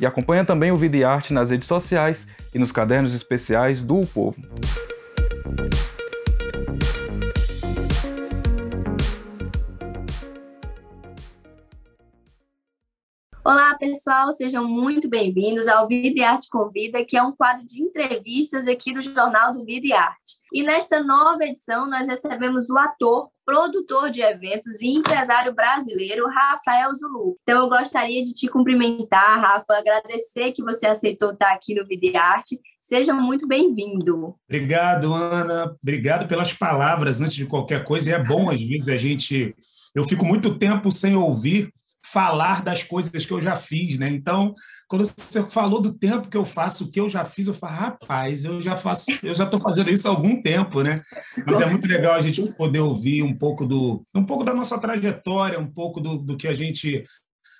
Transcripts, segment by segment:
E acompanha também o Vida e Arte nas redes sociais e nos cadernos especiais do o Povo. Pessoal, sejam muito bem-vindos ao Vida e Arte Convida, que é um quadro de entrevistas aqui do Jornal do Vida e Arte. E nesta nova edição, nós recebemos o ator, produtor de eventos e empresário brasileiro, Rafael Zulu. Então, eu gostaria de te cumprimentar, Rafa, agradecer que você aceitou estar aqui no Vida e Arte. Seja muito bem-vindo. Obrigado, Ana. Obrigado pelas palavras antes de qualquer coisa. E é bom, às vezes, a gente. Eu fico muito tempo sem ouvir falar das coisas que eu já fiz, né? Então, quando você falou do tempo que eu faço, o que eu já fiz, eu falo, rapaz, eu já faço, eu já estou fazendo isso há algum tempo, né? Mas é muito legal a gente poder ouvir um pouco do, um pouco da nossa trajetória, um pouco do, do que a gente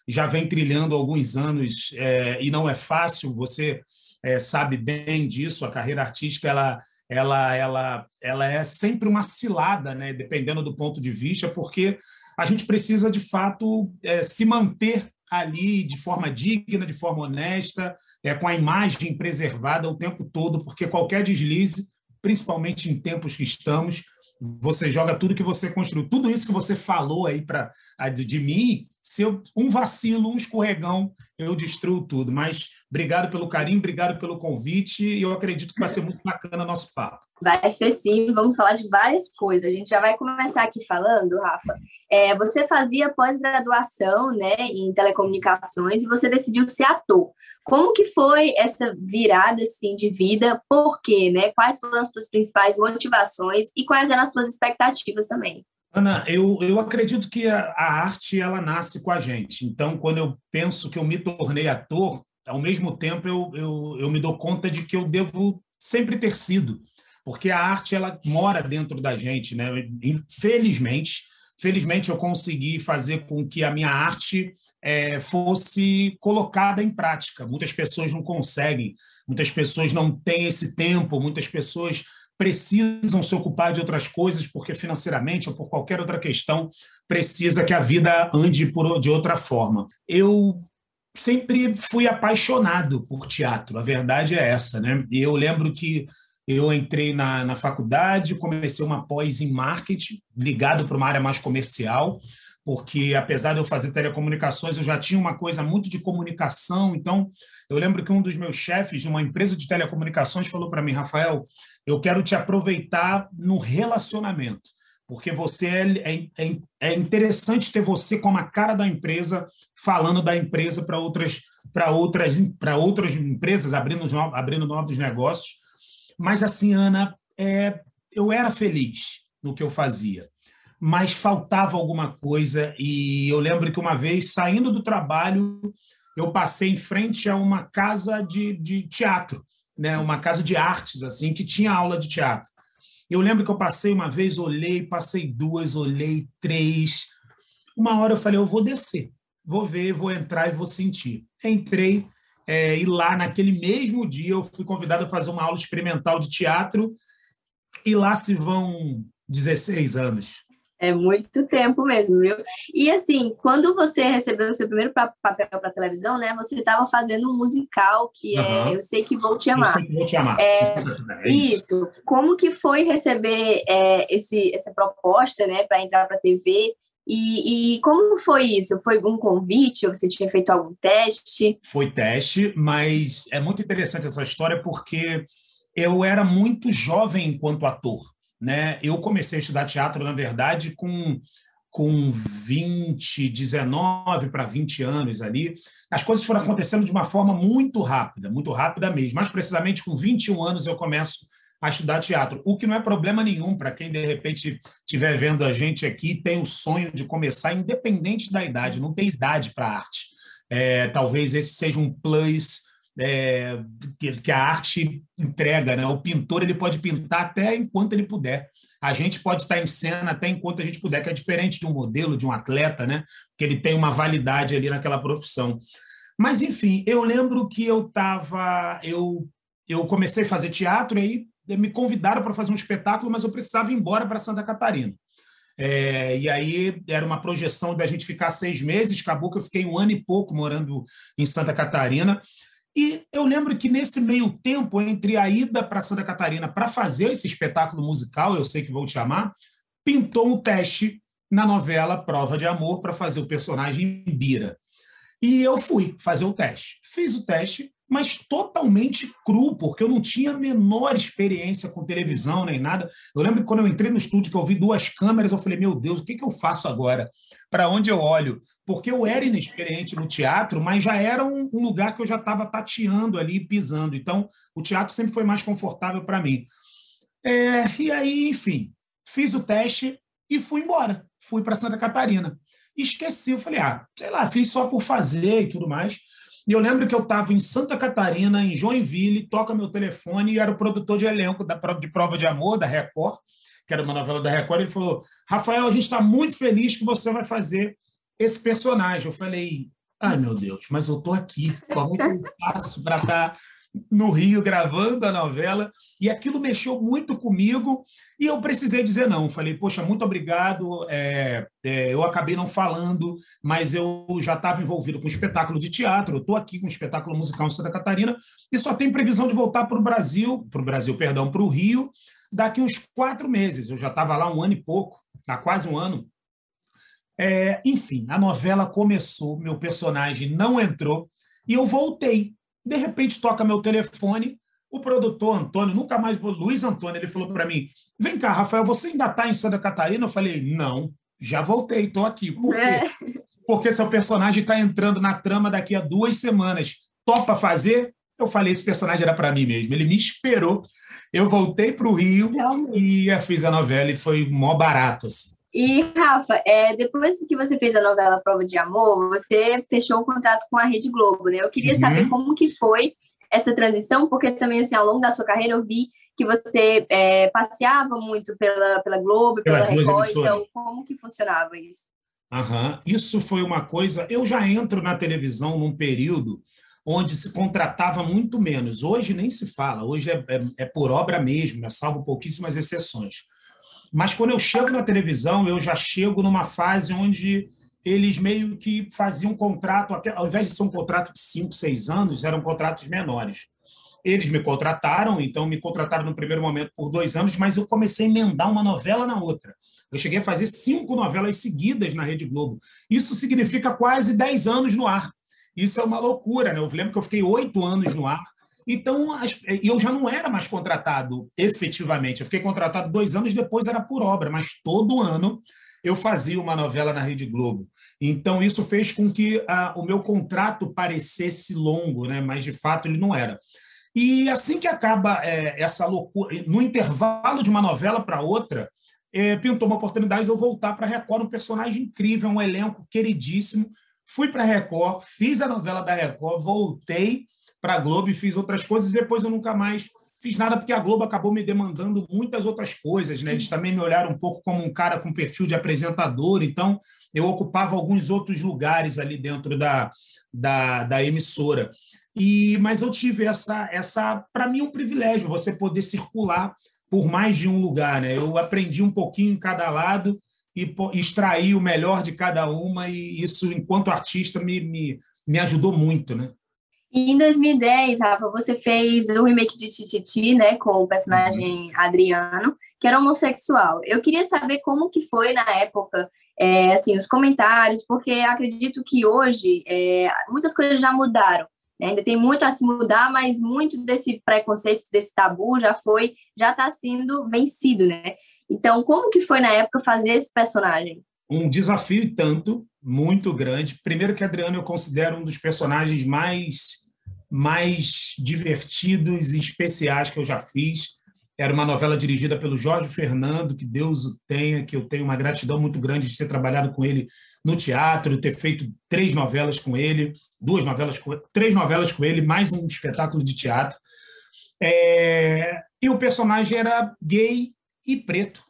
já vem trilhando há alguns anos é, e não é fácil. Você é, sabe bem disso. A carreira artística ela ela, ela, ela é sempre uma cilada, né? dependendo do ponto de vista, porque a gente precisa, de fato, é, se manter ali de forma digna, de forma honesta, é, com a imagem preservada o tempo todo, porque qualquer deslize, principalmente em tempos que estamos, você joga tudo que você construiu. Tudo isso que você falou aí para de mim, se eu, um vacilo, um escorregão, eu destruo tudo. Mas obrigado pelo carinho, obrigado pelo convite, e eu acredito que vai ser muito bacana nosso papo. Vai ser sim, vamos falar de várias coisas. A gente já vai começar aqui falando, Rafa. É, você fazia pós-graduação né, em telecomunicações e você decidiu ser ator. Como que foi essa virada assim, de vida? Por quê? Né? Quais foram as suas principais motivações e quais eram as suas expectativas também? Ana, eu, eu acredito que a, a arte ela nasce com a gente. Então, quando eu penso que eu me tornei ator, ao mesmo tempo eu, eu, eu me dou conta de que eu devo sempre ter sido porque a arte ela mora dentro da gente, né? Infelizmente, felizmente eu consegui fazer com que a minha arte é, fosse colocada em prática. Muitas pessoas não conseguem, muitas pessoas não têm esse tempo, muitas pessoas precisam se ocupar de outras coisas porque financeiramente ou por qualquer outra questão precisa que a vida ande por, de outra forma. Eu sempre fui apaixonado por teatro, a verdade é essa, né? E eu lembro que eu entrei na, na faculdade, comecei uma pós em marketing, ligado para uma área mais comercial, porque apesar de eu fazer telecomunicações, eu já tinha uma coisa muito de comunicação. Então, eu lembro que um dos meus chefes de uma empresa de telecomunicações falou para mim, Rafael, eu quero te aproveitar no relacionamento, porque você é, é, é, é interessante ter você como a cara da empresa, falando da empresa para outras para outras para outras empresas, abrindo abrindo novos negócios. Mas assim, Ana, é, eu era feliz no que eu fazia, mas faltava alguma coisa. E eu lembro que uma vez, saindo do trabalho, eu passei em frente a uma casa de, de teatro, né? uma casa de artes, assim, que tinha aula de teatro. Eu lembro que eu passei uma vez, olhei, passei duas, olhei três. Uma hora eu falei, eu vou descer, vou ver, vou entrar e vou sentir. Entrei, é, e lá, naquele mesmo dia, eu fui convidado a fazer uma aula experimental de teatro, e lá se vão 16 anos. É muito tempo mesmo, viu? E assim, quando você recebeu o seu primeiro papel para televisão, né? Você estava fazendo um musical que é Eu Sei Que Vou Te Amar. Eu sei que vou te amar. É, é isso. isso. Como que foi receber é, esse, essa proposta, né, para entrar para a TV? E, e, como foi isso? Foi um convite? Ou você tinha feito algum teste? Foi teste, mas é muito interessante essa história porque eu era muito jovem enquanto ator. Né? Eu comecei a estudar teatro, na verdade, com, com 20, 19 para 20 anos ali. As coisas foram acontecendo de uma forma muito rápida, muito rápida mesmo. Mais precisamente, com 21 anos, eu começo a estudar teatro, o que não é problema nenhum para quem de repente estiver vendo a gente aqui tem o sonho de começar, independente da idade, não tem idade para arte. É, talvez esse seja um plus é, que, que, a arte entrega. Né? O pintor ele pode pintar até enquanto ele puder. A gente pode estar em cena até enquanto a gente puder, que é diferente de um modelo, de um atleta, né? que ele tem uma validade ali naquela profissão. Mas, enfim, eu lembro que eu estava. Eu, eu comecei a fazer teatro e aí me convidaram para fazer um espetáculo, mas eu precisava ir embora para Santa Catarina. É, e aí era uma projeção da gente ficar seis meses, acabou que eu fiquei um ano e pouco morando em Santa Catarina. E eu lembro que nesse meio tempo, entre a ida para Santa Catarina para fazer esse espetáculo musical, eu sei que vou te chamar, pintou um teste na novela Prova de Amor para fazer o personagem Bira. E eu fui fazer o teste. Fiz o teste, mas totalmente cru, porque eu não tinha a menor experiência com televisão nem nada. Eu lembro que quando eu entrei no estúdio, que eu vi duas câmeras, eu falei, meu Deus, o que, que eu faço agora? Para onde eu olho? Porque eu era inexperiente no teatro, mas já era um, um lugar que eu já estava tateando ali, pisando. Então, o teatro sempre foi mais confortável para mim. É, e aí, enfim, fiz o teste e fui embora. Fui para Santa Catarina. Esqueci, eu falei, ah, sei lá, fiz só por fazer e tudo mais. E eu lembro que eu estava em Santa Catarina, em Joinville, toca meu telefone e era o produtor de elenco da de Prova de Amor, da Record, que era uma novela da Record. Ele falou: Rafael, a gente está muito feliz que você vai fazer esse personagem. Eu falei: ai meu Deus, mas eu estou aqui. Como é que eu faço para estar tá no Rio gravando a novela, e aquilo mexeu muito comigo, e eu precisei dizer não. Falei, poxa, muito obrigado. É, é, eu acabei não falando, mas eu já estava envolvido com espetáculo de teatro, eu estou aqui com um espetáculo musical em Santa Catarina, e só tem previsão de voltar para o Brasil, para o Brasil, perdão, para o Rio, daqui uns quatro meses. Eu já estava lá um ano e pouco, há quase um ano. É, enfim, a novela começou, meu personagem não entrou, e eu voltei de repente toca meu telefone, o produtor Antônio, nunca mais vou, Luiz Antônio, ele falou para mim: vem cá, Rafael, você ainda está em Santa Catarina? Eu falei: não, já voltei, estou aqui. Por quê? É. Porque seu personagem está entrando na trama daqui a duas semanas. Topa fazer? Eu falei: esse personagem era para mim mesmo. Ele me esperou. Eu voltei para o Rio Realmente. e fiz a novela e foi mó barato. Assim. E, Rafa, é, depois que você fez a novela Prova de Amor, você fechou o contrato com a Rede Globo, né? Eu queria uhum. saber como que foi essa transição, porque também, assim, ao longo da sua carreira eu vi que você é, passeava muito pela, pela Globo, pela, pela Record, então como que funcionava isso? Aham. Isso foi uma coisa... Eu já entro na televisão num período onde se contratava muito menos. Hoje nem se fala, hoje é, é, é por obra mesmo, é salvo pouquíssimas exceções. Mas quando eu chego na televisão, eu já chego numa fase onde eles meio que faziam um contrato, ao invés de ser um contrato de cinco, seis anos, eram contratos menores. Eles me contrataram, então me contrataram no primeiro momento por dois anos, mas eu comecei a emendar uma novela na outra. Eu cheguei a fazer cinco novelas seguidas na Rede Globo. Isso significa quase dez anos no ar. Isso é uma loucura, né? Eu lembro que eu fiquei oito anos no ar então, as, eu já não era mais contratado efetivamente. Eu fiquei contratado dois anos, depois era por obra, mas todo ano eu fazia uma novela na Rede Globo. Então, isso fez com que ah, o meu contrato parecesse longo, né? mas de fato ele não era. E assim que acaba é, essa loucura, no intervalo de uma novela para outra, é, pintou uma oportunidade de eu voltar para a Record, um personagem incrível, um elenco queridíssimo. Fui para a Record, fiz a novela da Record, voltei para a Globo e fiz outras coisas, e depois eu nunca mais fiz nada porque a Globo acabou me demandando muitas outras coisas, né? Eles também me olharam um pouco como um cara com perfil de apresentador, então eu ocupava alguns outros lugares ali dentro da, da, da emissora. E mas eu tive essa essa para mim um privilégio você poder circular por mais de um lugar, né? Eu aprendi um pouquinho em cada lado e extrair o melhor de cada uma e isso enquanto artista me, me, me ajudou muito, né? E em 2010, Rafa, você fez o remake de Tititi, né, com o personagem. Adriano, que era homossexual. Eu queria saber como que foi na época, é, assim, os comentários, porque acredito que hoje é, muitas coisas já mudaram. Né? Ainda tem muito a se mudar, mas muito desse preconceito, desse tabu já foi, já está sendo vencido, né? Então, como que foi na época fazer esse personagem? Um desafio e tanto, muito grande. Primeiro que Adriano eu considero um dos personagens mais mais divertidos e especiais que eu já fiz. Era uma novela dirigida pelo Jorge Fernando, que Deus o tenha, que eu tenho uma gratidão muito grande de ter trabalhado com ele no teatro, ter feito três novelas com ele, duas novelas, com, três novelas com ele, mais um espetáculo de teatro. É, e o personagem era gay e preto,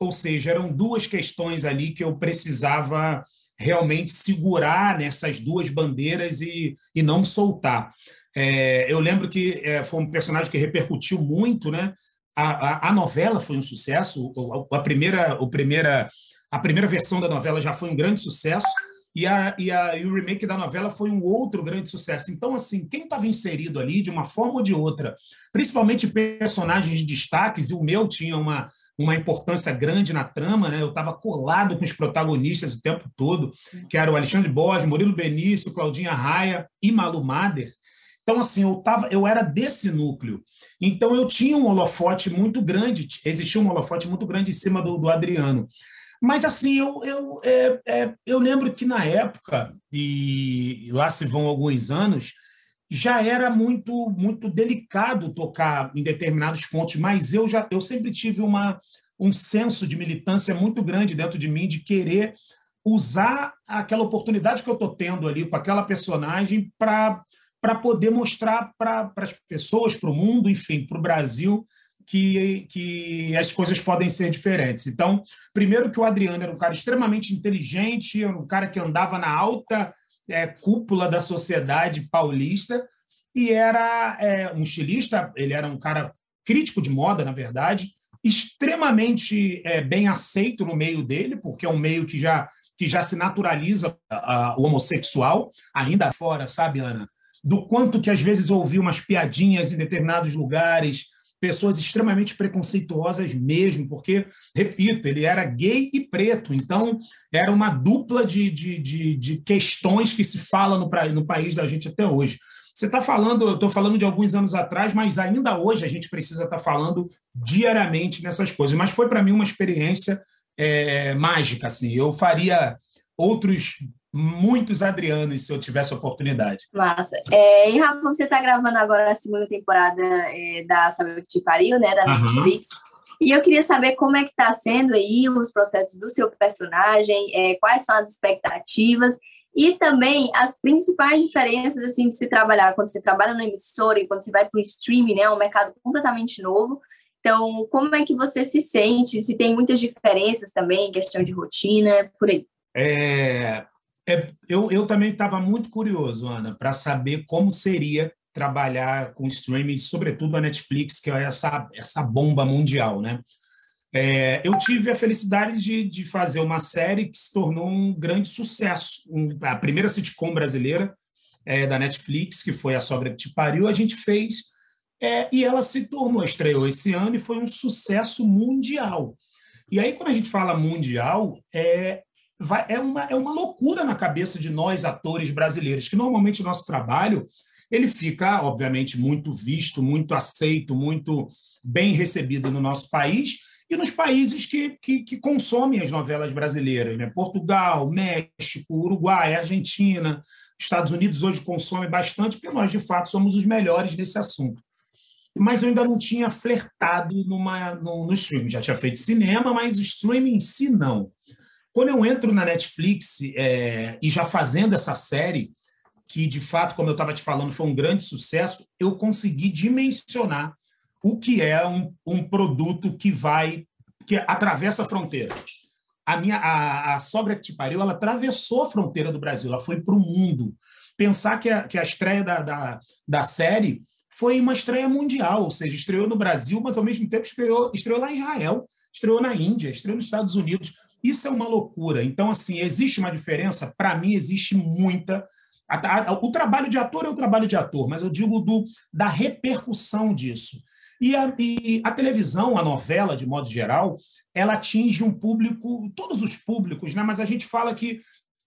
ou seja, eram duas questões ali que eu precisava realmente segurar nessas duas bandeiras e, e não soltar. É, eu lembro que é, foi um personagem que repercutiu muito, né? A, a, a novela foi um sucesso, a, a, primeira, o primeira, a primeira versão da novela já foi um grande sucesso, e, a, e, a, e o remake da novela foi um outro grande sucesso. Então, assim, quem estava inserido ali, de uma forma ou de outra, principalmente personagens de destaques, e o meu tinha uma, uma importância grande na trama, né? eu estava colado com os protagonistas o tempo todo, que era o Alexandre Borges, Murilo Benício, Claudinha Raia e Malu Mader. Então, assim, eu, tava, eu era desse núcleo. Então, eu tinha um holofote muito grande, existia um holofote muito grande em cima do, do Adriano. Mas, assim, eu, eu, é, é, eu lembro que na época, e lá se vão alguns anos, já era muito muito delicado tocar em determinados pontos, mas eu já eu sempre tive uma, um senso de militância muito grande dentro de mim de querer usar aquela oportunidade que eu estou tendo ali com aquela personagem para para poder mostrar para as pessoas, para o mundo, enfim, para o Brasil, que, que as coisas podem ser diferentes. Então, primeiro que o Adriano era um cara extremamente inteligente, um cara que andava na alta é, cúpula da sociedade paulista e era é, um estilista, ele era um cara crítico de moda, na verdade, extremamente é, bem aceito no meio dele, porque é um meio que já, que já se naturaliza a, a, o homossexual, ainda fora, sabe, Ana? do quanto que às vezes ouvi umas piadinhas em determinados lugares, pessoas extremamente preconceituosas mesmo, porque, repito, ele era gay e preto, então era uma dupla de, de, de, de questões que se fala no, no país da gente até hoje. Você está falando, eu estou falando de alguns anos atrás, mas ainda hoje a gente precisa estar tá falando diariamente nessas coisas. Mas foi para mim uma experiência é, mágica. Assim. Eu faria outros muitos Adrianos se eu tivesse oportunidade. Massa. É, e Rafa, você está gravando agora a segunda temporada é, da Sabe que te pariu, né, da uhum. Netflix. E eu queria saber como é que está sendo aí os processos do seu personagem, é, quais são as expectativas e também as principais diferenças assim de se trabalhar quando você trabalha na emissora e quando você vai para o streaming, né, é um mercado completamente novo. Então, como é que você se sente? Se tem muitas diferenças também, questão de rotina, por aí. É, é, eu, eu também estava muito curioso, Ana, para saber como seria trabalhar com streaming, sobretudo a Netflix, que é essa, essa bomba mundial, né? É, eu tive a felicidade de, de fazer uma série que se tornou um grande sucesso. Um, a primeira sitcom brasileira é, da Netflix, que foi A Sogra que Te Pariu, a gente fez é, e ela se tornou, estreou esse ano e foi um sucesso mundial. E aí, quando a gente fala mundial, é, vai, é, uma, é uma loucura na cabeça de nós, atores brasileiros, que normalmente o nosso trabalho ele fica, obviamente, muito visto, muito aceito, muito bem recebido no nosso país e nos países que, que, que consomem as novelas brasileiras. Né? Portugal, México, Uruguai, Argentina, Estados Unidos hoje consomem bastante, porque nós, de fato, somos os melhores nesse assunto. Mas eu ainda não tinha flertado numa, no, streaming. Já tinha feito cinema, mas o streaming em si não. Quando eu entro na Netflix é, e já fazendo essa série, que de fato, como eu estava te falando, foi um grande sucesso, eu consegui dimensionar o que é um, um produto que vai, que atravessa fronteiras. A minha a, a sogra que te pariu, ela atravessou a fronteira do Brasil, ela foi para o mundo. Pensar que a, que a estreia da, da, da série foi uma estreia mundial, ou seja, estreou no Brasil, mas ao mesmo tempo estreou, estreou lá em Israel, estreou na Índia, estreou nos Estados Unidos. Isso é uma loucura. Então, assim, existe uma diferença? Para mim, existe muita. O trabalho de ator é o trabalho de ator, mas eu digo do, da repercussão disso. E a, e a, televisão, a novela, de modo geral, ela atinge um público, todos os públicos, né? mas a gente fala que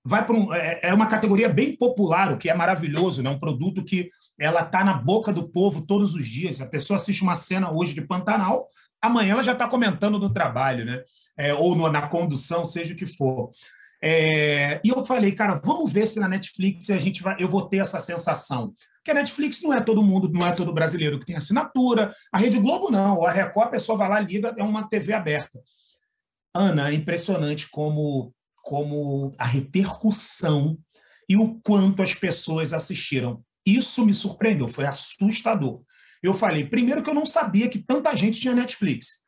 vai para um, é, é uma categoria bem popular, o que é maravilhoso, né? um produto que ela está na boca do povo todos os dias. A pessoa assiste uma cena hoje de Pantanal, amanhã ela já está comentando no trabalho, né? É, ou no, na condução, seja o que for. É, e eu falei, cara, vamos ver se na Netflix a gente vai, eu vou ter essa sensação. Porque a Netflix não é todo mundo, não é todo brasileiro que tem assinatura. A Rede Globo não. A Record, a pessoa vai lá, liga, é uma TV aberta. Ana, é impressionante como, como a repercussão e o quanto as pessoas assistiram. Isso me surpreendeu, foi assustador. Eu falei, primeiro, que eu não sabia que tanta gente tinha Netflix.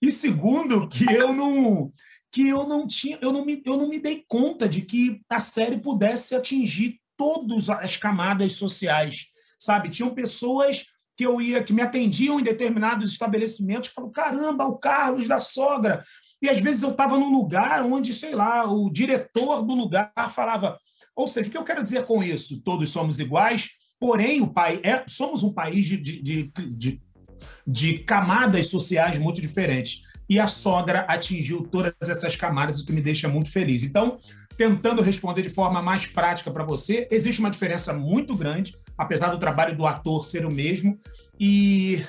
E segundo, que eu não que eu não tinha, eu não me, eu não me dei conta de que a série pudesse atingir todas as camadas sociais, sabe? Tinham pessoas que eu ia que me atendiam em determinados estabelecimentos, falavam, caramba, o Carlos da sogra. E às vezes eu estava num lugar onde, sei lá, o diretor do lugar falava, ou seja, o que eu quero dizer com isso? Todos somos iguais, porém o pai é, somos um país de, de, de, de, camadas sociais muito diferentes e a sogra atingiu todas essas camadas, o que me deixa muito feliz. Então, tentando responder de forma mais prática para você, existe uma diferença muito grande, apesar do trabalho do ator ser o mesmo, e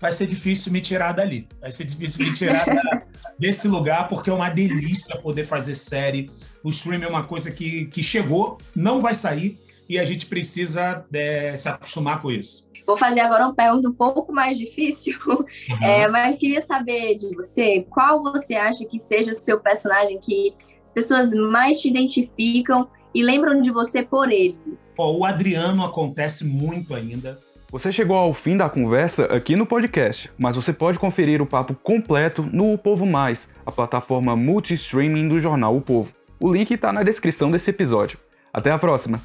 vai ser difícil me tirar dali. Vai ser difícil me tirar da, desse lugar, porque é uma delícia poder fazer série. O streaming é uma coisa que, que chegou, não vai sair, e a gente precisa é, se acostumar com isso. Vou fazer agora uma pergunta um pouco mais difícil, uhum. é, mas queria saber de você qual você acha que seja o seu personagem que as pessoas mais te identificam e lembram de você por ele. o Adriano acontece muito ainda. Você chegou ao fim da conversa aqui no podcast, mas você pode conferir o papo completo no O Povo Mais, a plataforma multi-streaming do jornal O Povo. O link está na descrição desse episódio. Até a próxima!